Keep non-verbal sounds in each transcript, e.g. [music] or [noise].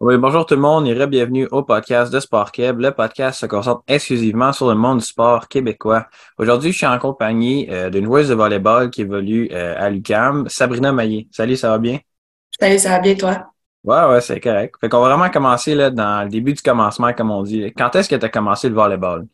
Oui, bonjour tout le monde et bienvenue au podcast de Sport Québec. Le podcast se concentre exclusivement sur le monde du sport québécois. Aujourd'hui, je suis en compagnie euh, d'une joueuse de volleyball qui évolue euh, à l'UQAM, Sabrina Maillé. Salut, ça va bien? Salut, ça va bien toi? Ouais, ouais, c'est correct. Fait qu'on va vraiment commencer là, dans le début du commencement, comme on dit. Quand est-ce que tu as commencé le volleyball?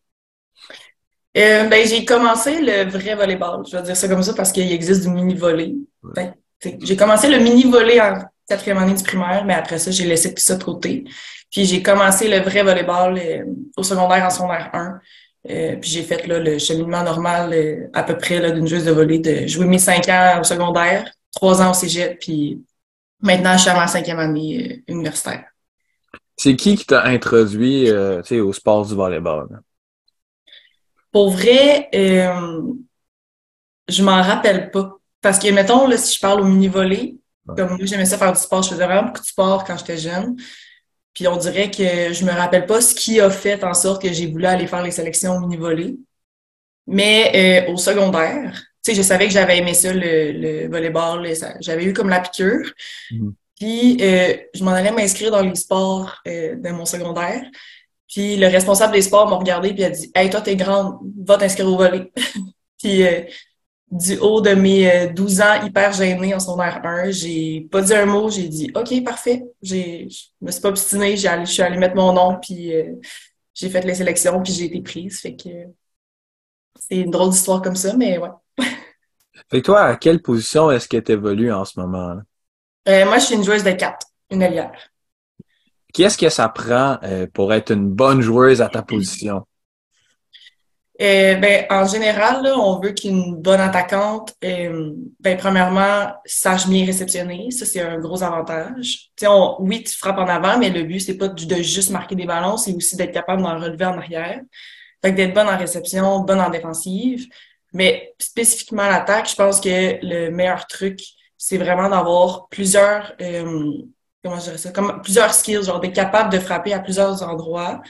Euh, ben, j'ai commencé le vrai volleyball. Je vais dire ça comme ça parce qu'il existe du mini-volley. Ben, j'ai commencé le mini-volley en quatrième année du primaire, mais après ça, j'ai laissé tout ça de côté. Puis j'ai commencé le vrai volleyball euh, au secondaire en secondaire 1. Euh, puis j'ai fait là, le cheminement normal euh, à peu près d'une joueuse de volley, de jouer mes cinq ans au secondaire, trois ans au cégep, puis maintenant je suis à ma cinquième année universitaire. C'est qui qui t'a introduit au sport du volleyball? Pour vrai, je m'en rappelle pas. Parce que, mettons, là, si je parle au mini-volley, comme moi, j'aimais ça faire du sport. Je faisais vraiment beaucoup de sport quand j'étais jeune. Puis on dirait que je me rappelle pas ce qui a fait en sorte que j'ai voulu aller faire les sélections mini-volley. Mais euh, au secondaire, tu sais, je savais que j'avais aimé ça, le, le volleyball. J'avais eu comme la piqûre. Mm-hmm. Puis euh, je m'en allais m'inscrire dans les sports euh, de mon secondaire. Puis le responsable des sports m'a regardé puis a dit Hey, toi, t'es grande, va t'inscrire au volley. [laughs] puis du haut de mes 12 euh, ans, hyper gênée en secondaire 1. J'ai pas dit un mot, j'ai dit OK, parfait. J'ai, je me suis pas obstinée, j'ai je suis allée mettre mon nom, puis euh, j'ai fait les sélections, puis j'ai été prise. Fait que c'est une drôle d'histoire comme ça, mais ouais. [laughs] fait que toi, à quelle position est-ce que tu évolues en ce moment? Euh, moi, je suis une joueuse de 4, une allière. Qu'est-ce que ça prend pour être une bonne joueuse à ta position? Euh, ben, en général, là, on veut qu'une bonne attaquante, euh, ben, premièrement, sache bien réceptionner. Ça, c'est un gros avantage. On, oui, tu frappes en avant, mais le but, c'est pas de juste marquer des ballons, c'est aussi d'être capable d'en relever en arrière. Fait d'être bonne en réception, bonne en défensive. Mais spécifiquement à l'attaque, je pense que le meilleur truc, c'est vraiment d'avoir plusieurs, euh, comment je dirais ça, comme plusieurs skills, genre d'être capable de frapper à plusieurs endroits,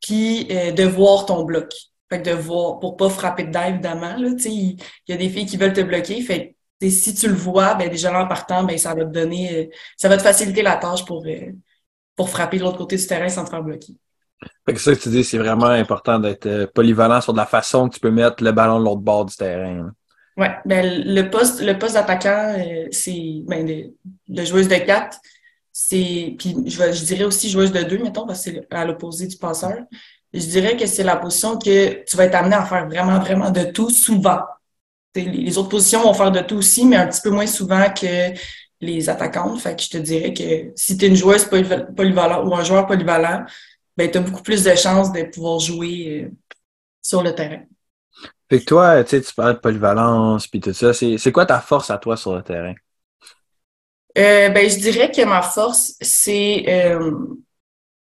puis euh, de voir ton bloc. Fait que de voir, pour pas frapper dedans, évidemment, là, il y a des filles qui veulent te bloquer. Fait que, si tu le vois, ben, déjà en partant, ben, ça va te donner, euh, ça va te faciliter la tâche pour, euh, pour frapper de l'autre côté du terrain sans te faire bloquer. Fait que ça que tu dis, c'est vraiment important d'être euh, polyvalent sur la façon que tu peux mettre le ballon de l'autre bord du terrain. Oui, ben, le poste, le poste d'attaquant, c'est ben, de, joueuse de 4. C'est, puis je, je dirais aussi joueuse de 2, mettons, parce que c'est à l'opposé du passeur je dirais que c'est la position que tu vas être amené à faire vraiment, vraiment de tout souvent. Les autres positions vont faire de tout aussi, mais un petit peu moins souvent que les attaquantes. Fait que je te dirais que si tu es une joueuse polyvalente ou un joueur polyvalent, ben, tu as beaucoup plus de chances de pouvoir jouer euh, sur le terrain. Fait que toi, tu parles de polyvalence puis tout ça. C'est quoi ta force à toi sur le terrain? Euh, ben, je dirais que ma force, c'est euh,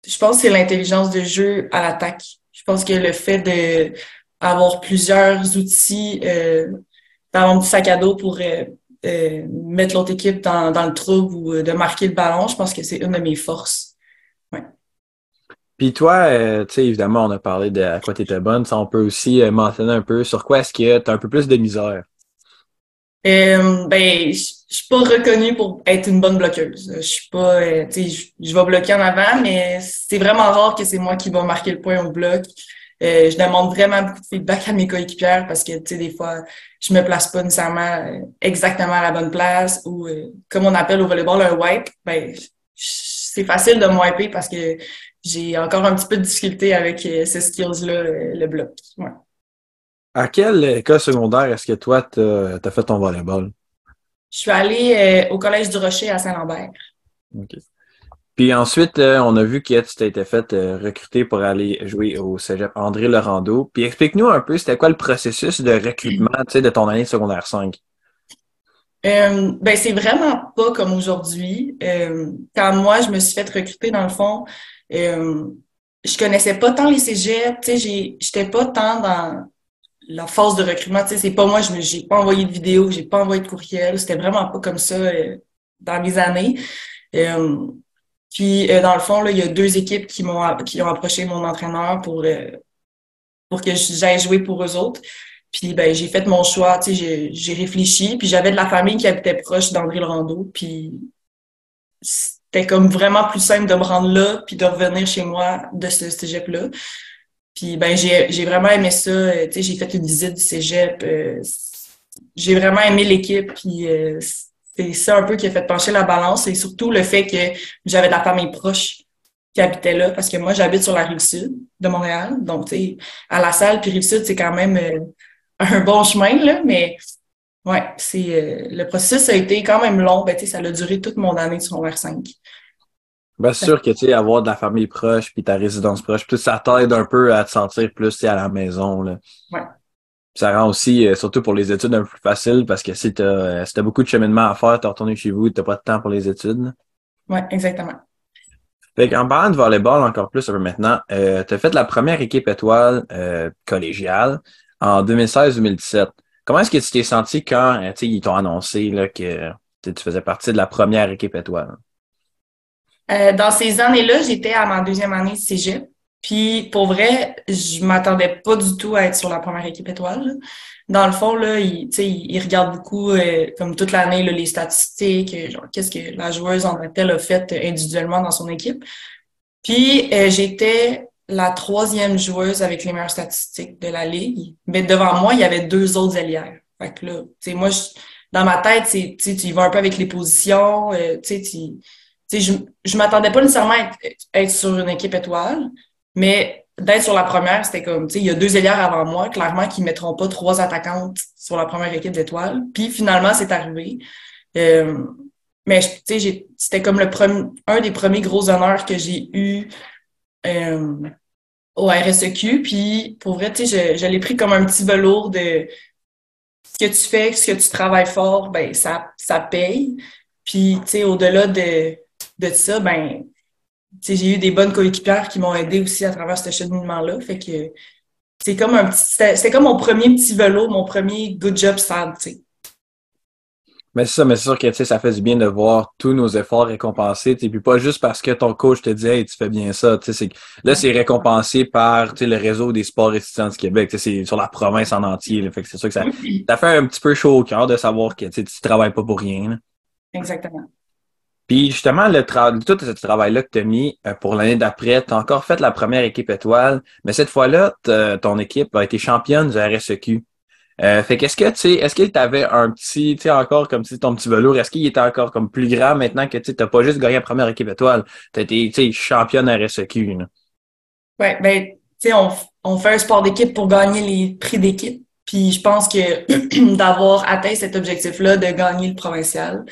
je pense que c'est l'intelligence de jeu à l'attaque. Je pense que le fait de avoir plusieurs outils euh, dans mon petit sac à dos pour euh, euh, mettre l'autre équipe dans, le trouble ou de marquer le ballon, je pense que c'est une de mes forces. Ouais. Puis toi, tu sais, évidemment, on a parlé de à quoi tu étais bonne. Ça, on peut aussi mentionner un peu sur quoi est-ce que tu as un peu plus de misère? Euh, ben, je suis pas reconnue pour être une bonne bloqueuse. Je suis pas, euh, tu sais, je vais bloquer en avant, mais c'est vraiment rare que c'est moi qui va marquer le point au bloc. Euh, je demande vraiment beaucoup de feedback à mes coéquipières parce que, tu sais, des fois, je me place pas nécessairement euh, exactement à la bonne place ou, comme on appelle au volleyball un wipe, ben, c'est facile de me wiper parce que j'ai encore un petit peu de difficulté avec ces skills-là, le bloc. Ouais. À quel école secondaire est-ce que toi, tu as, fait ton volleyball? Je suis allée euh, au Collège du Rocher à Saint-Lambert. OK. Puis ensuite, euh, on a vu que tu t'es été fait euh, recruter pour aller jouer au cégep André Laurando. Puis explique-nous un peu, c'était quoi le processus de recrutement de ton année secondaire 5? ben, c'est vraiment pas comme aujourd'hui. quand moi, je me suis fait recruter, dans le fond, je connaissais pas tant les cégeps, tu sais, j'étais pas tant dans la phase de recrutement, tu sais, c'est pas moi, je j'ai pas envoyé de vidéo, j'ai pas envoyé de courriel, c'était vraiment pas comme ça euh, dans mes années. Euh, puis euh, dans le fond, là, il y a deux équipes qui m'ont qui ont approché mon entraîneur pour pour que j'aille jouer pour eux autres. Puis ben j'ai fait mon choix, tu sais, j'ai réfléchi, puis j'avais de la famille qui habitait proche d'André Lorando, puis c'était comme vraiment plus simple de me rendre là puis de revenir chez moi de ce cégep-là. Puis ben j'ai, j'ai vraiment aimé ça. Euh, tu sais, j'ai fait une visite du cégep. Euh, j'ai vraiment aimé l'équipe. Puis euh, c'est ça un peu qui a fait pencher la balance. Et surtout le fait que j'avais de la famille proche qui habitait là. Parce que moi, j'habite sur la rive sud de Montréal. Donc, tu sais, à la salle, puis rive sud, c'est quand même un bon chemin, là. Mais ouais, c'est le processus a été quand même long. Ben, tu sais, ça a duré toute mon année de secondaire 5. Ben, c'est sûr que, tu sais, avoir de la famille proche puis ta résidence proche, puis ça t'aide un peu à te sentir plus, à la maison, là. Ouais. ça rend aussi, euh, surtout pour les études, un peu plus facile parce que si t'as euh, si as beaucoup de cheminement à faire, t'es retourné chez vous, t'as pas de temps pour les études. Ouais, exactement. Fait qu'en parlant de volleyball encore plus un peu maintenant, euh, tu as fait la première équipe étoile euh, collégiale en 2016-2017. Comment est-ce que tu t'es senti quand ils t'ont annoncé là, que tu faisais partie de la première équipe étoile? Euh, dans ces années-là, j'étais à ma deuxième année de cégep. Puis pour vrai, je m'attendais pas du tout à être sur la première équipe étoile. Dans le fond, là, il, il regarde beaucoup, euh, comme toute l'année, les statistiques, euh, genre qu'est-ce que la joueuse en tant que a fait individuellement dans son équipe. Puis j'étais la troisième joueuse avec les meilleures statistiques de la ligue. Mais devant moi, il y avait deux autres allières. Fait que là, tu sais, moi, dans ma tête, tu y vas un peu avec les positions, tu sais, je, je m'attendais pas nécessairement à être, sur une équipe étoile, mais d'être sur la première, c'était comme, il y a deux ailières avant moi, clairement, qui mettront pas trois attaquantes sur la première équipe d'étoiles. Puis finalement, c'est arrivé. Euh, mais c'était comme le premier, un des premiers gros honneurs que j'ai eu euh, au RSEQ. Puis pour vrai, tu sais, je, je l'ai pris comme un petit velours de ce que tu fais, ce que tu travailles fort, ben ça, ça paye. Puis, tu sais, au-delà de, de ça, ben, j'ai eu des bonnes coéquipières qui m'ont aidé aussi à travers ce cheminement-là. Fait que c'est comme un petit, c'était comme mon premier petit vélo, mon premier good job stade, tu sais. Mais c'est ça, mais c'est sûr que ça fait du bien de voir tous nos efforts récompensés. Et puis pas juste parce que ton coach te dit Hey, tu fais bien ça. Là, c'est récompensé par le réseau des sports étudiants du Québec. C'est sur la province en entier. Fait que c'est sûr que ça, ça fait un petit peu chaud au cœur de savoir que tu travailles pas pour rien. Exactement. Puis justement, le tout ce travail-là que tu as mis euh, pour l'année d'après, tu as encore fait la première équipe étoile, mais cette fois-là, ton équipe a été championne du RSEQ. Euh, fait qu'est-ce que tu sais, est-ce qu'il t'avait un petit, tu sais, encore comme si ton petit velours, est-ce qu'il était encore comme plus grand maintenant que tu n'as pas juste gagné la première équipe étoile, tu as été, championne RSEQ. Là? Ouais, ben, tu sais, on, on fait un sport d'équipe pour gagner les prix d'équipe. Puis je pense que [clears throat] d'avoir atteint cet objectif-là de gagner le provincial,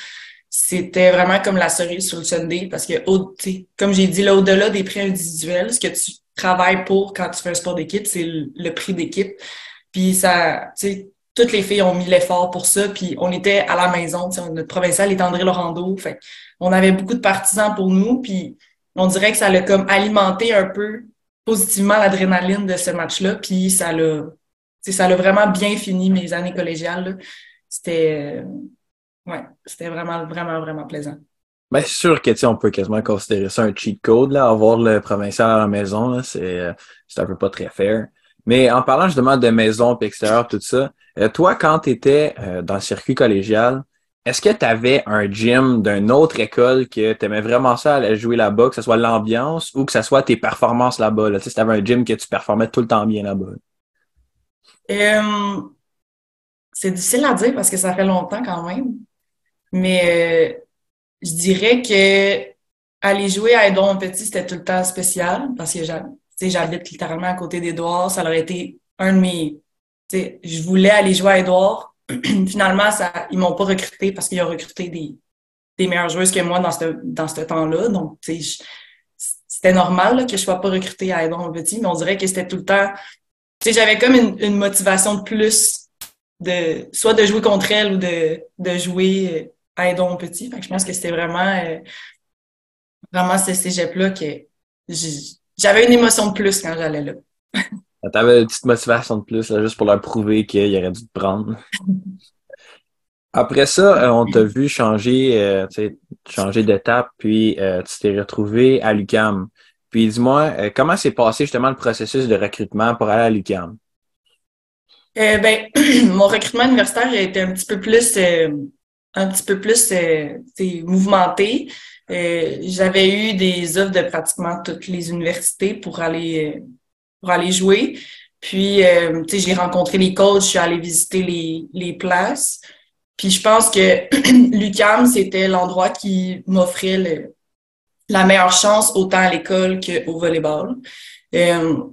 c'était vraiment comme la cerise sur le Sunday parce que, comme j'ai dit, là, au-delà des prix individuels, ce que tu travailles pour quand tu fais un sport d'équipe, c'est le, prix d'équipe. Puis ça, toutes les filles ont mis l'effort pour ça. Puis on était à la maison, notre provincial est André Laurando. Fait on avait beaucoup de partisans pour nous. Puis on dirait que ça l'a comme alimenté un peu positivement l'adrénaline de ce match-là. Puis ça l'a, ça l'a vraiment bien fini mes années collégiales. C'était Ouais, c'était vraiment, vraiment, vraiment plaisant. Bien sûr que on peut quasiment considérer ça un cheat code, là, avoir le provincial à la maison, c'est euh, un peu pas très fair. Mais en parlant justement de maison et extérieur, tout ça, euh, toi, quand tu étais euh, dans le circuit collégial, est-ce que tu avais un gym d'une autre école que tu aimais vraiment ça aller jouer là-bas, que ce soit l'ambiance ou que ce soit tes performances là-bas? Là? Tu sais, si tu avais un gym que tu performais tout le temps bien là-bas? c'est difficile à dire parce que ça fait longtemps quand même. Mais euh, je dirais que aller jouer à Edouard Petit, c'était tout le temps spécial parce que j'habite littéralement à côté d'Edouard. Ça aurait été un de mes. Je voulais aller jouer à Edouard. [clears throat] Finalement, ça, ils m'ont pas recruté parce qu'ils ont recruté des, meilleures joueuses que moi dans ce, dans temps-là. Donc, c'était normal que je sois pas recrutée à Edouard Petit, mais on dirait que c'était tout le temps. J'avais comme une, motivation de plus de soit de jouer contre elle ou de, de jouer aidons petit. je pense que c'était vraiment, euh, vraiment ce cégep-là que j'avais une émotion de plus quand j'allais là. [laughs] T'avais une petite motivation de plus, juste pour leur prouver qu'il aurait dû te prendre. [laughs] Après ça, euh, on t'a vu changer, euh, changer d'étape, puis tu t'es retrouvé à l'UCAM. Puis dis-moi, comment s'est passé justement le processus de recrutement pour aller à l'UCAM? ben, [clears throat] mon recrutement universitaire a été un petit peu plus un petit peu plus euh, mouvementé. j'avais eu des offres de pratiquement toutes les universités pour aller pour aller jouer. Puis, tu sais, j'ai rencontré les coachs, je suis allée visiter les, les places. Puis je pense que [clears throat] l'UCAM, c'était l'endroit qui m'offrait la meilleure chance autant à l'école qu'au volleyball. Euh,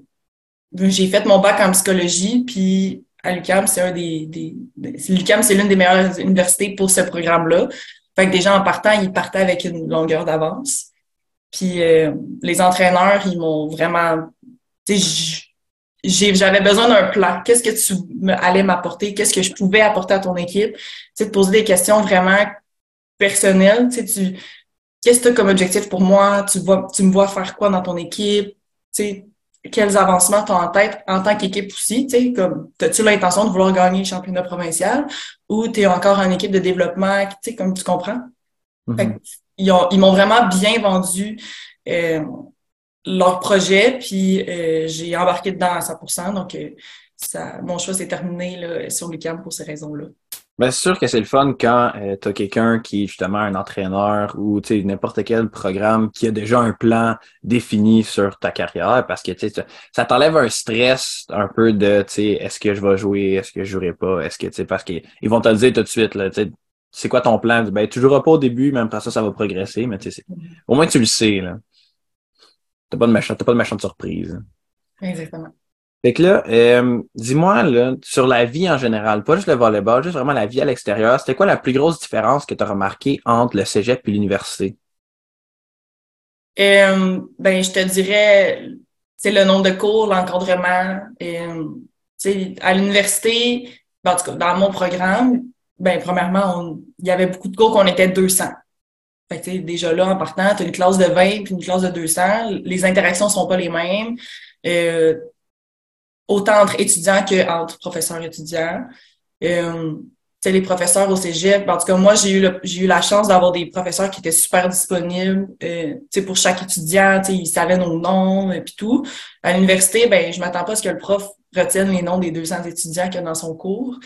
j'ai fait mon bac en psychologie, puis à l'UCAM, c'est un des, c'est l'une des meilleures universités pour ce programme-là. Fait que gens en partant, ils partaient avec une longueur d'avance. Puis euh, les entraîneurs, ils m'ont vraiment j'avais besoin d'un plan. Qu'est-ce que tu allais m'apporter? Qu'est-ce que je pouvais apporter à ton équipe? Tu te poser des questions vraiment personnelles. Tu sais, tu, qu'est-ce que tu as comme objectif pour moi? Tu vois, tu me vois faire quoi dans ton équipe? Tu sais, quels avancements tu as en tête en tant qu'équipe aussi? Tu sais, comme, as-tu l'intention de vouloir gagner le championnat provincial ou tu es encore en équipe de développement? Tu sais, comme tu comprends? Mm-hmm. ils, ont, ils m'ont vraiment bien vendu, euh, leur projet, puis euh, j'ai embarqué dedans à 100% Donc, euh, ça, mon choix s'est terminé là, sur l'UQAM pour ces raisons-là. Bien, c'est sûr que c'est le fun quand euh, tu as quelqu'un qui est justement un entraîneur ou n'importe quel programme qui a déjà un plan défini sur ta carrière parce que ça t'enlève un stress un peu de est-ce que je vais jouer, est-ce que je jouerai pas, est-ce que parce qu'ils vont te le dire tout de suite. Là, c'est quoi ton plan? Ben, tu joueras pas au début, même après ça, ça va progresser, mais au moins tu le sais. Là. T'as pas de méchant, t'as pas de méchante surprise. Exactement. Fait que là, euh, dis-moi, sur la vie en général, pas juste le volleyball, juste vraiment la vie à l'extérieur, c'était quoi la plus grosse différence que tu as remarquée entre le cégep et l'université? Euh, ben, je te dirais, c'est le nombre de cours, l'encadrement. Euh, à l'université, ben, en tout cas, dans mon programme, ben, premièrement, il y avait beaucoup de cours qu'on était 200. Fait déjà là, en partant, tu as une classe de 20 puis une classe de 200. Les interactions sont pas les mêmes. Euh, autant entre étudiants qu'entre professeurs et étudiants. Euh, les professeurs au cégep, en tout cas, moi, j'ai eu, j'ai eu la chance d'avoir des professeurs qui étaient super disponibles euh, pour chaque étudiant. Ils savaient nos noms et puis tout. À l'université, ben, je m'attends pas à ce que le prof retienne les noms des 200 étudiants qu'il y a dans son cours.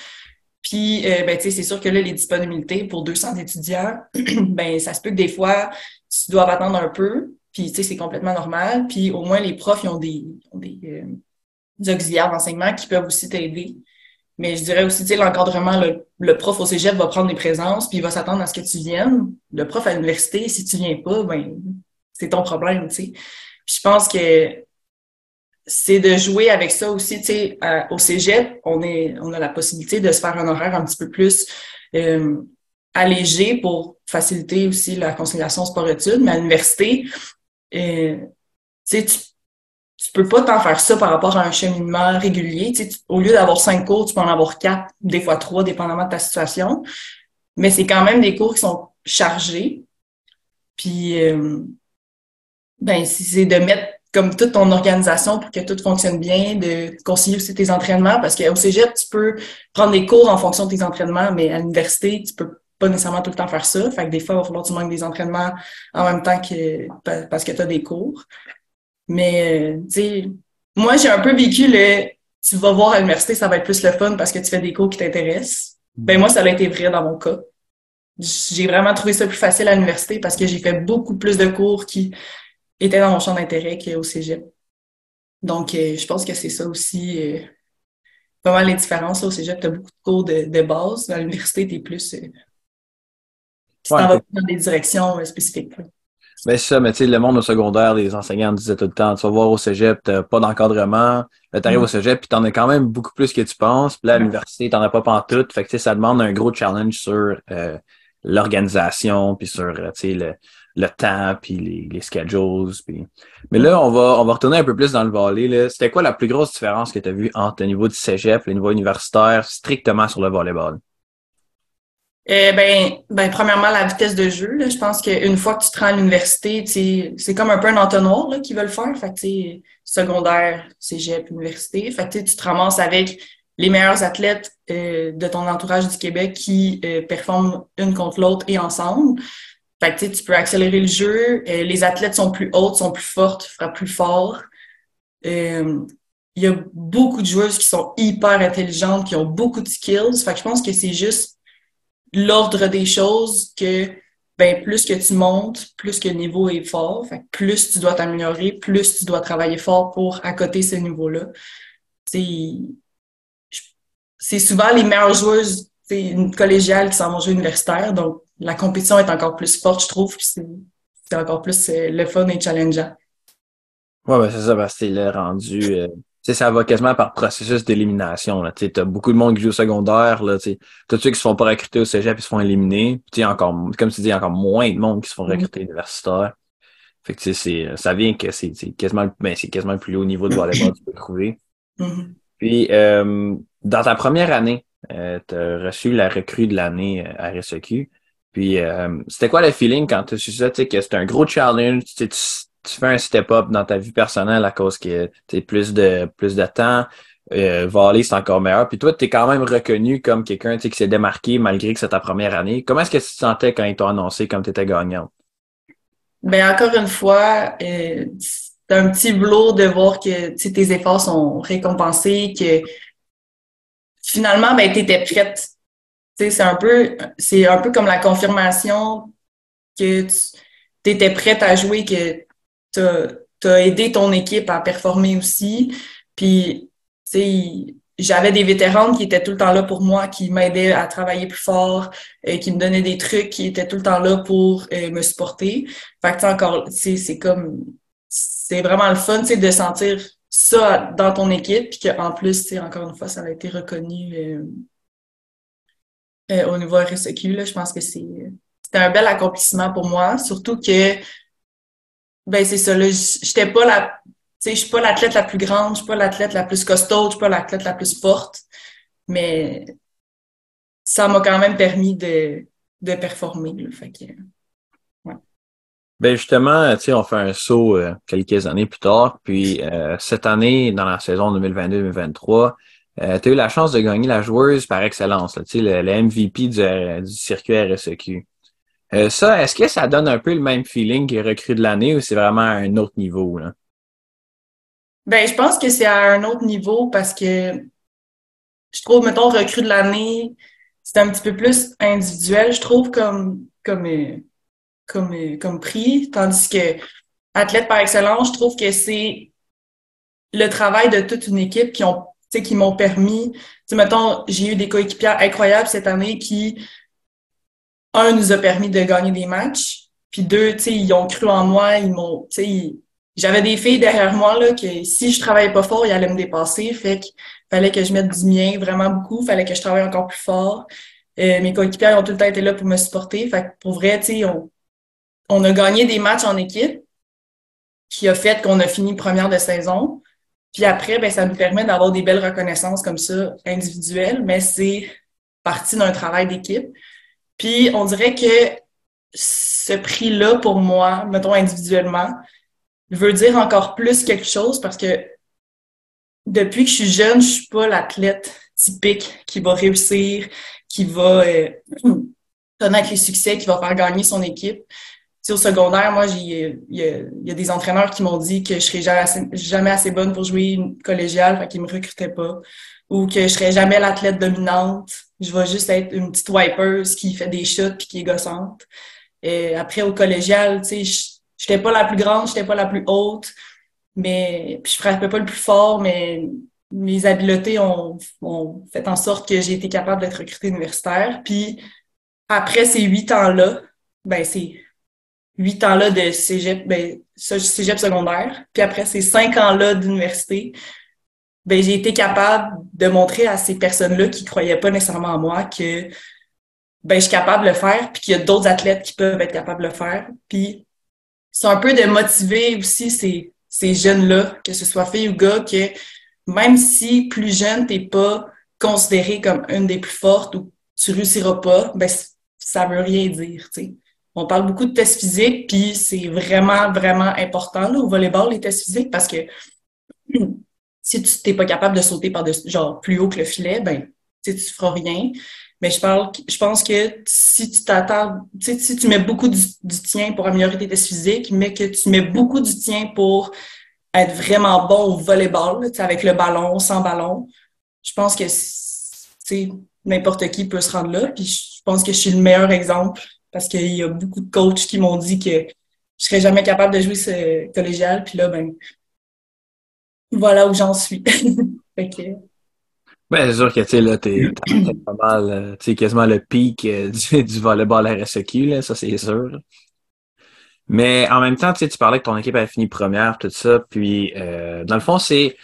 Puis, euh, ben, c'est sûr que là, les disponibilités pour 200 étudiants, [clears throat] ben, ça se peut que des fois, tu dois attendre un peu. Puis, tu sais, c'est complètement normal. Puis, au moins, les profs, ils ont des, auxiliaires d'enseignement qui peuvent aussi t'aider. Mais je dirais aussi, tu sais, l'encadrement, le, prof au cégep va prendre des présences, puis il va s'attendre à ce que tu viennes. Le prof à l'université, si tu viens pas, ben, c'est ton problème, tu sais. Puis je pense que c'est de jouer avec ça aussi, tu sais, au cégep, on est, on a la possibilité de se faire un horaire un petit peu plus euh, allégé pour faciliter aussi la conciliation sport-études, mais à l'université, euh, tu sais, tu peux pas t'en faire ça par rapport à un cheminement régulier. Tu sais, au lieu d'avoir cinq cours, tu peux en avoir quatre, des fois trois, dépendamment de ta situation. Mais c'est quand même des cours qui sont chargés. Puis, euh, ben, c'est de mettre comme toute ton organisation pour que tout fonctionne bien, de concilier aussi tes entraînements, parce qu'au cégep, tu peux prendre des cours en fonction de tes entraînements, mais à l'université, tu peux pas nécessairement tout le temps faire ça. Fait que des fois, il va falloir que tu manques des entraînements en même temps que parce que tu as des cours. Mais, euh, tu sais, moi, j'ai un peu vécu le tu vas voir à l'université, ça va être plus le fun parce que tu fais des cours qui t'intéressent. Ben moi, ça a été vrai dans mon cas. J'ai vraiment trouvé ça plus facile à l'université parce que j'ai fait beaucoup plus de cours qui était dans mon champ d'intérêt qu'au cégep. Donc, euh, je pense que c'est ça aussi euh, pas mal les différences. au cégep, tu as beaucoup de cours de, de base. À l'université, tu es plus. Euh, tu t'en vas dans des directions spécifiques. Mais c'est ça, mais tu sais, le monde au secondaire, les enseignants disaient tout le temps, tu vas voir au cégep, t'as pas d'encadrement. Là, t'arrives au mm. cégep, puis t'en as quand même beaucoup plus que tu penses. Puis là, à l'université, t'en as pas pantoute. Fait que, tu sais, ça demande un gros challenge sur l'organisation, puis sur, tu sais, le, le temps, puis les, les schedules. Puis... Mais là, on va, on va retourner un peu plus dans le volley. C'était quoi la plus grosse différence que tu as vue entre le niveau du cégep et le niveau universitaire strictement sur le volleyball? Eh ben, ben, premièrement, la vitesse de jeu. Je pense qu'une fois que tu te rends à l'université, c'est comme un peu un entonnoir là, qui veut le faire. Fait secondaire, cégep, université. Fait tu te ramasses avec les meilleurs athlètes euh, de ton entourage du Québec qui euh, performent une contre l'autre et ensemble. Fait que, tu peux accélérer le jeu. Euh, les athlètes sont plus hautes, sont plus fortes, frappent plus fort. Euh, il y a beaucoup de joueuses qui sont hyper intelligentes, qui ont beaucoup de skills. Fait que je pense que c'est juste l'ordre des choses que ben plus que tu montes, plus que le niveau est fort. Fait plus tu dois t'améliorer, plus tu dois travailler fort pour accoter ce niveau-là. C'est souvent les meilleures joueuses, c'est une collégiale qui s'en vont jouer universitaire, donc la compétition est encore plus forte, je trouve, puis c'est encore plus euh, le fun et challengeant. Ouais, ben c'est ça, parce que le rendu. Euh, ça va quasiment par processus d'élimination. Tu as beaucoup de monde qui joue au secondaire. Là, tous ceux qui se font pas recruter au cégep, ils se font éliminer. Puis encore, comme tu dis, encore moins de monde qui se font mm-hmm. recruter universitaire. Fait que c'est, ça vient que c'est quasiment, ben, c'est quasiment le plus haut niveau de volleyball que tu peux trouver. [coughs] Mm-hmm. Puis, euh, dans ta première année, euh, tu as reçu la recrue de l'année à RSEQ. Puis, euh, c'était quoi le feeling quand tu as su ça, que c'était un gros challenge, tu, tu fais un step-up dans ta vie personnelle à cause que tu plus de plus de temps. Euh, c'est encore meilleur. Puis toi, tu es quand même reconnu comme quelqu'un qui s'est démarqué malgré que c'est ta première année. Comment est-ce que tu te sentais quand ils t'ont annoncé comme tu étais gagnante? Ben encore une fois, euh, c'est un petit blow de voir que tes efforts sont récompensés, que finalement, ben, tu étais prête. C'est un peu un peu comme la confirmation que tu étais prête à jouer, que tu as, aidé ton équipe à performer aussi. Puis, tu sais, j'avais des vétérans qui étaient tout le temps là pour moi, qui m'aidaient à travailler plus fort, euh, qui me donnaient des trucs, qui étaient tout le temps là pour euh, me supporter. Fait que, encore, c'est comme, c'est vraiment le fun, de sentir ça dans ton équipe, puis qu'en plus, encore une fois, ça a été reconnu euh, au niveau RSEQ. Je pense que c'est un bel accomplissement pour moi, surtout que ben c'est ça, là, j'étais pas la. Tu sais, je suis pas l'athlète la plus grande, je suis pas l'athlète la plus costaud, je suis pas l'athlète la plus forte. Mais ça m'a quand même permis de, de performer. Là, fait que. Ben justement, tu sais, on fait un saut euh, quelques années plus tard. Puis euh, cette année, dans la saison 2022-2023, euh, tu as eu la chance de gagner la joueuse par excellence, sais, le, le, MVP du, du circuit RSEQ. Euh, ça, est-ce que ça donne un peu le même feeling que recrue de l'année ou c'est vraiment à un autre niveau? Là? Ben, je pense que c'est à un autre niveau parce que je trouve, mettons, recrue de l'année, c'est un petit peu plus individuel, je trouve, comme, comme, euh, comme, euh, comme prix. Tandis que athlète par excellence, je trouve que c'est le travail de toute une équipe qui ont qui m'ont permis. mettons, j'ai eu des coéquipières incroyables cette année qui un, nous a permis de gagner des matchs. Puis deux, tu sais, ils ont cru en moi, ils m'ont, tu j'avais des filles derrière moi, là, que si je travaillais pas fort, ils allaient me dépasser. Fait qu'il fallait que je mette du mien vraiment beaucoup. Fallait que je travaille encore plus fort. Euh, mes coéquipiers ont tout le temps été là pour me supporter. Fait que pour vrai, tu on a gagné des matchs en équipe qui a fait qu'on a fini première de saison. Puis après, ben, ça nous permet d'avoir des belles reconnaissances comme ça, individuelles, mais c'est partie d'un travail d'équipe. Puis on dirait que ce prix-là, pour moi, mettons individuellement, veut dire encore plus quelque chose parce que depuis que je suis jeune, je suis pas l'athlète typique qui va réussir, qui va euh, [clears throat] connaître les succès, qui va faire gagner son équipe. Tu au secondaire, moi, il y, a des entraîneurs qui m'ont dit que je serais jamais assez, jamais assez bonne pour jouer une collégiale, fait qu'ils me recrutaient pas ou que je serais jamais l'athlète dominante. Je vais juste être une petite wipeuse qui fait des shots puis qui est gossante. Et après, au collégial, tu sais, j'étais pas la plus grande, j'étais pas la plus haute, mais puis je frappais pas le plus fort, mais mes habiletés ont, ont fait en sorte que j'ai été capable d'être recrutée universitaire. Puis après ces huit ans-là, ben c'est huit ans-là de cégep, ben, cégep secondaire. Puis après ces cinq ans-là d'université, ben, j'ai été capable de montrer à ces personnes-là qui croyaient pas nécessairement en moi que ben, je suis capable de le faire, puis qu'il y a d'autres athlètes qui peuvent être capables de le faire. Puis c'est un peu de motiver aussi ces, ces jeunes-là, que ce soit filles ou gars, que même si plus jeune, t'es pas considéré comme une des plus fortes ou tu réussiras pas, ben ça veut rien dire, tu sais. On parle beaucoup de tests physiques, puis c'est vraiment, vraiment important là, au volleyball, les tests physiques, parce que [clears throat] si tu n'es pas capable de sauter par genre plus haut que le filet, ben tu ne feras rien. Mais je pense que si tu t'attends, si tu mets beaucoup du, tien pour améliorer tes tests physiques, mais que tu mets beaucoup du tien pour être vraiment bon au volleyball, avec le ballon, sans ballon, je pense que n'importe qui peut se rendre là. Puis je pense que je suis le meilleur exemple parce qu'il y a beaucoup de coachs qui m'ont dit que je serais jamais capable de jouer ce collégial. Puis là, ben, voilà où j'en suis. [laughs] que... Ben, c'est sûr que, tu sais, là, t'es pas mal, euh, tu sais, quasiment le pic euh, [laughs] du, du volleyball RSEQ, là, ça, c'est sûr. Mais en même temps, tu sais, tu parlais que ton équipe avait fini première, tout ça, puis euh, dans le fond, c'est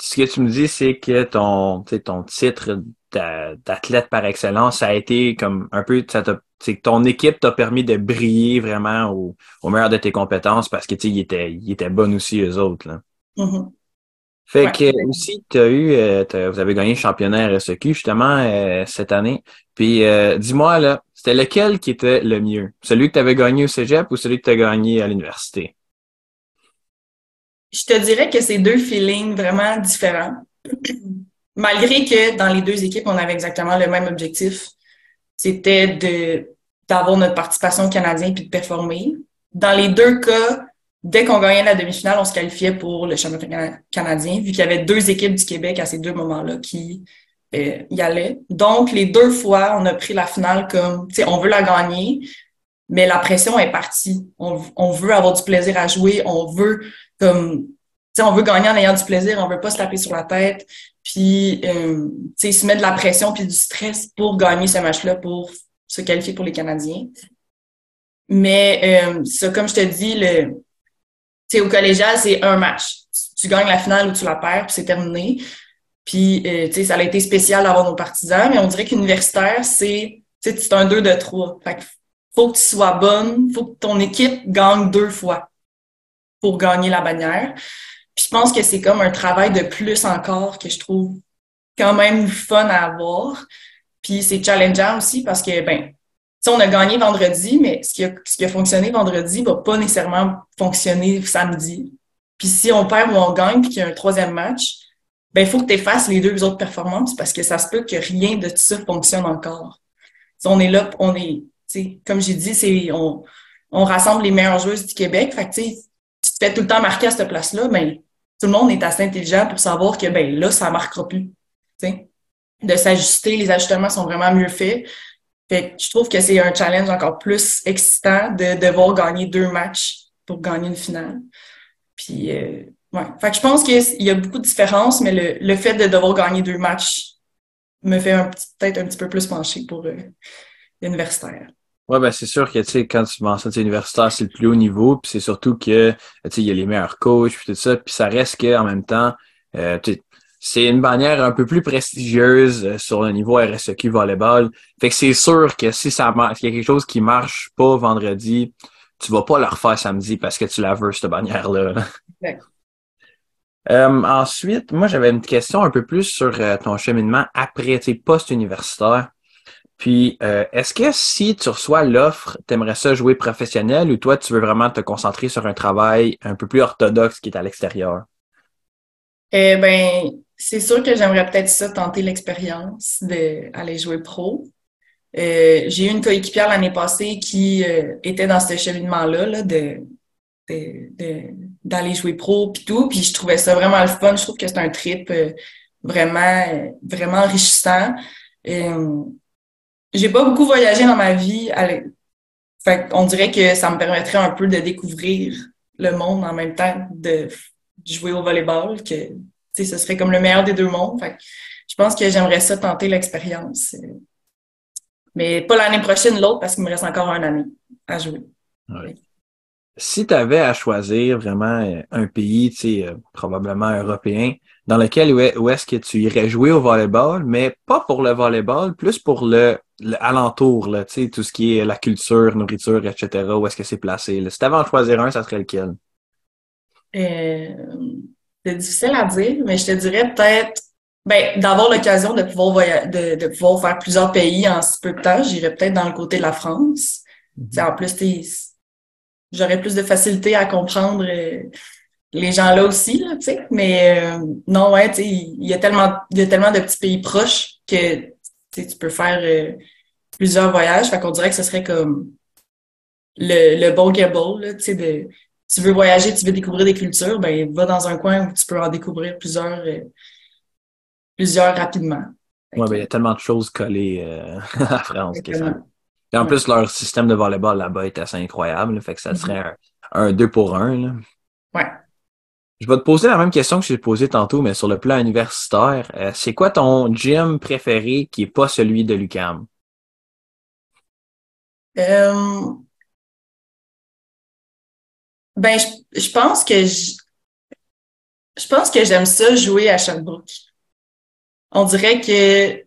ce que tu me dis, c'est que ton, ton titre d'athlète par excellence, ça a été comme un peu, ça ton équipe t'a permis de briller vraiment au, au meilleur de tes compétences parce que tu sais, ils étaient, ils étaient aussi eux autres. Là. Mm-hmm. Fait que aussi, tu as eu, euh, vous avez gagné le championnat RSEQ justement euh, cette année. Puis euh, dis-moi là, c'était lequel qui était le mieux? Celui que tu avais gagné au Cégep ou celui que tu as gagné à l'université? Je te dirais que c'est deux feelings vraiment différents. [clears throat] Malgré que dans les deux équipes, on avait exactement le même objectif. C'était de d'avoir notre participation canadienne puis de performer. Dans les deux cas, dès qu'on gagnait la demi-finale, on se qualifiait pour le championnat canadien, vu qu'il y avait deux équipes du Québec à ces deux moments-là qui euh, y allaient. Donc, les deux fois, on a pris la finale comme, tu sais, on veut la gagner, mais la pression est partie. On, veut avoir du plaisir à jouer, on veut comme, tu sais, on veut gagner en ayant du plaisir, on veut pas se taper sur la tête, puis, euh, tu sais, se mettre de la pression puis du stress pour gagner ce match-là, pour se qualifier pour les Canadiens. Mais euh, ça, comme je te dis, le, sais, au collégial, c'est un match. Tu gagnes la finale ou tu la perds, puis c'est terminé. Puis, euh, tu sais, ça a été spécial d'avoir nos partisans, mais on dirait qu'universitaire, c'est, c'est un 2 de 3. Fait faut que tu sois bonne, faut que ton équipe gagne deux fois pour gagner la bannière. Puis je pense que c'est comme un travail de plus encore que je trouve quand même fun à avoir. Puis c'est challengeant aussi parce que, ben, on a gagné vendredi, mais ce qui, a, ce qui a fonctionné vendredi va pas nécessairement fonctionner samedi. Puis si on perd ou on gagne, puis qu'il y a un troisième match, ben il faut que tu effaces les deux autres performances parce que ça se peut que rien de tout ça fonctionne encore. on est là, on est, comme j'ai dit, c'est on, on rassemble les meilleures joueuses du Québec. Fait que, tu te fais tout le temps marquer à cette place-là, mais ben, tout le monde est assez intelligent pour savoir que ben là, ça marquera plus. De s'ajuster, les ajustements sont vraiment mieux faits. Fait que je trouve que c'est un challenge encore plus excitant de devoir gagner deux matchs pour gagner une finale. Puis, euh, ouais. Fait que je pense qu'il y a beaucoup de différences, mais le, le, fait de devoir gagner deux matchs me fait peut-être un petit peu plus pencher pour euh, l'universitaire. Ouais, ben c'est sûr que tu sais, quand tu mentionnes universitaire, c'est le plus haut niveau, puis c'est surtout que tu sais, il y a les meilleurs coachs, puis tout ça, puis ça reste qu'en même temps, euh, c'est une bannière un peu plus prestigieuse euh, sur le niveau RSEQ volleyball. Fait que c'est sûr que si ça marche, qu'il y a quelque chose qui marche pas vendredi, tu vas pas le refaire samedi parce que tu la veux, cette bannière-là. [laughs] Euh, ensuite, moi, j'avais une question un peu plus sur euh, ton cheminement après, tes post-universitaire. Puis, est-ce que si tu reçois l'offre, t'aimerais ça jouer professionnel ou toi, tu veux vraiment te concentrer sur un travail un peu plus orthodoxe qui est à l'extérieur? Eh ben, c'est sûr que j'aimerais peut-être ça tenter l'expérience d'aller jouer pro. Euh, j'ai eu une coéquipière l'année passée qui euh, était dans ce cheminement-là là, de, d'aller jouer pro puis tout. Puis je trouvais ça vraiment le fun. Je trouve que c'est un trip euh, vraiment, vraiment enrichissant. j'ai pas beaucoup voyagé dans ma vie. Fait on dirait que ça me permettrait un peu de découvrir le monde en même temps de jouer au volleyball, que ce serait comme le meilleur des deux mondes. je pense que j'aimerais ça tenter l'expérience. Mais pas l'année prochaine, l'autre, parce qu'il me reste encore un année à jouer. Si tu avais à choisir vraiment euh, un pays, euh, probablement européen, dans lequel où est-ce que tu irais jouer au volleyball, mais pas pour le volleyball, plus pour le, alentour, là, tout ce qui est la culture, nourriture, etc., où est-ce que c'est placé. Si tu avais à en choisir un, ça serait lequel? Euh, c'est difficile à dire, mais je te dirais peut-être ben, d'avoir l'occasion de pouvoir de, de, pouvoir faire plusieurs pays en si peu de temps, j'irais peut-être dans le côté de la France. Mm En plus, j'aurais plus de facilité à comprendre euh, les gens là aussi, là, mais euh, non, ouais, il y a tellement y a tellement de petits pays proches que tu peux faire euh, plusieurs voyages. Fait qu'on dirait que ce serait comme le, le bon gamble, là, de tu veux voyager, tu veux découvrir des cultures, ben va dans un coin où tu peux en découvrir plusieurs, euh, plusieurs rapidement. Oui, ben, il y a tellement de choses collées euh, [laughs] à France que ça. Et en plus, leur système de volleyball là-bas est assez incroyable. fait que ça serait un, un deux pour un. Là. Ouais. Je vais te poser la même question que je t'ai posée tantôt, mais sur le plan universitaire. Euh, c'est quoi ton gym préféré qui est pas celui de l'UCAM? Euh, ben, je, je pense que je, je pense que j'aime ça jouer à Sherbrooke. On dirait que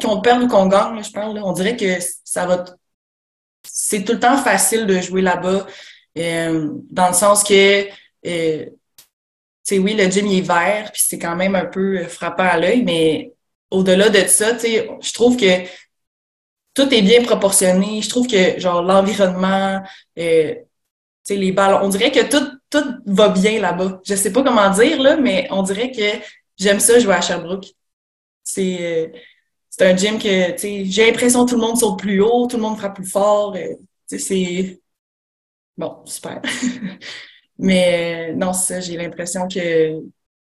qu'on perde ou qu'on gagne, je parle, là, on dirait que ça va. C'est tout le temps facile de jouer là-bas, euh, dans le sens que, euh, oui, le gym est vert, puis c'est quand même un peu frappant à l'œil, mais au-delà de ça, tu je trouve que tout est bien proportionné. Je trouve que, genre, l'environnement, euh, tu sais, les ballons, on dirait que tout, tout va bien là-bas. Je sais pas comment dire, là, mais on dirait que j'aime ça jouer à Sherbrooke. C'est. Euh, c'est un gym que, j'ai l'impression que tout le monde saute plus haut, tout le monde frappe plus fort. Euh, c'est. Bon, super. [laughs] Mais euh, non, ça, j'ai l'impression que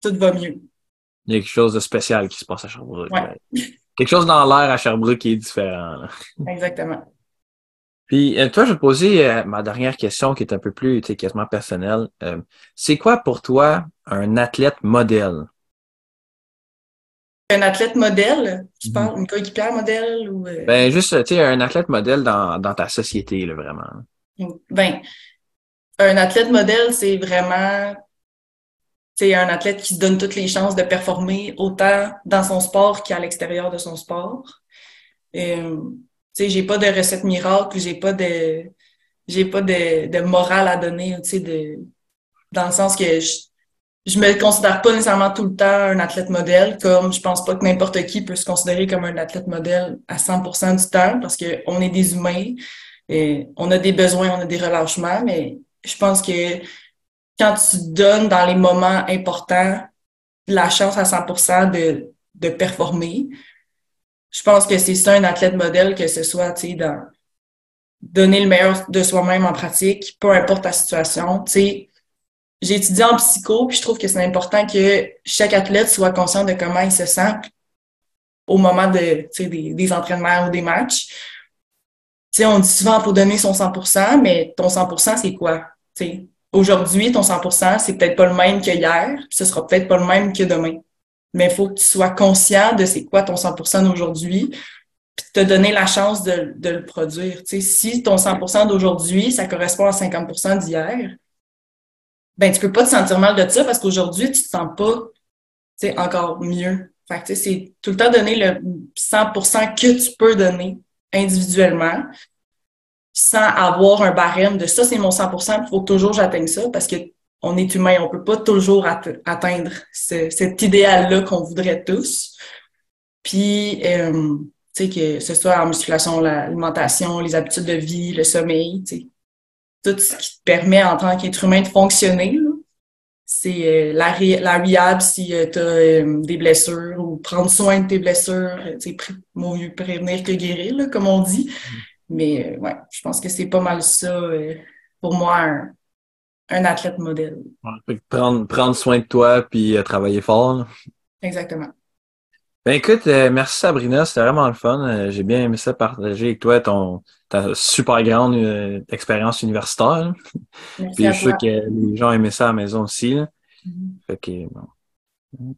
tout va mieux. Il y a quelque chose de spécial qui se passe à Sherbrooke. [laughs] Quelque chose dans l'air à Sherbrooke qui est différent. Exactement. Puis, euh, toi, je vais te poser ma dernière question qui est un peu plus quasiment personnelle. c'est quoi pour toi un athlète modèle? Un athlète modèle, tu parles, une coéquipière modèle ou. Euh? Ben, juste, tu sais, un athlète modèle dans, dans ta société, là, vraiment. Ben, un athlète modèle, c'est vraiment, c'est un athlète qui se donne toutes les chances de performer autant dans son sport qu'à l'extérieur de son sport. Euh, sais, j'ai pas de recette miracle, j'ai pas de, j'ai pas de, morale à donner, tu sais, de, dans le sens que je, je me considère pas nécessairement tout le temps un athlète modèle, comme je pense pas que n'importe qui peut se considérer comme un athlète modèle à 100% du temps, parce qu'on est des humains, et on a des besoins, on a des relâchements, mais je pense que quand tu donnes dans les moments importants la chance à 100% de, de performer, je pense que c'est ça un athlète modèle, que ce soit, tu sais, dans donner le meilleur de soi-même en pratique, peu importe la situation, tu sais, j'ai étudié en psycho, puis je trouve que c'est important que chaque athlète soit conscient de comment il se sent au moment de, des, des entraînements ou des matchs. sais, on dit souvent pour donner son 100% mais ton 100% c'est quoi? Aujourd'hui, ton 100% c'est peut-être pas le même que hier, puis ce sera peut-être pas le même que demain. Mais il faut que tu sois conscient de c'est quoi ton 100% d'aujourd'hui, puis te donner la chance de, le produire. si ton 100% d'aujourd'hui, ça correspond à 50% d'hier, ben tu peux pas te sentir mal de ça parce qu'aujourd'hui, tu te sens pas encore mieux. Fait que c'est tout le temps donner le 100% que tu peux donner individuellement sans avoir un barème de ça, c'est mon 100%, il faut toujours j'atteigne ça parce que on est humain, on peut pas toujours atteindre cet idéal-là qu'on voudrait tous. Puis, euh, tu sais, que ce soit en musculation, l'alimentation, les habitudes de vie, le sommeil, tu sais, tout ce qui te permet en tant qu'être humain de fonctionner. C'est euh, la, la rehab si euh, tu as des blessures ou prendre soin de tes blessures. C'est mieux prévenir que guérir, comme on dit. Mais ouais, je pense que c'est pas mal ça pour moi un, athlète modèle. prendre, prendre soin de toi puis travailler fort. Exactement. Ben écoute, euh, merci Sabrina, c'était vraiment le fun. Euh, j'ai bien aimé ça partager avec toi ton ta super grande euh, expérience universitaire. Puis je suis sûr que les gens aimaient ça à la maison aussi. Là. Mm-hmm. Fait que bon.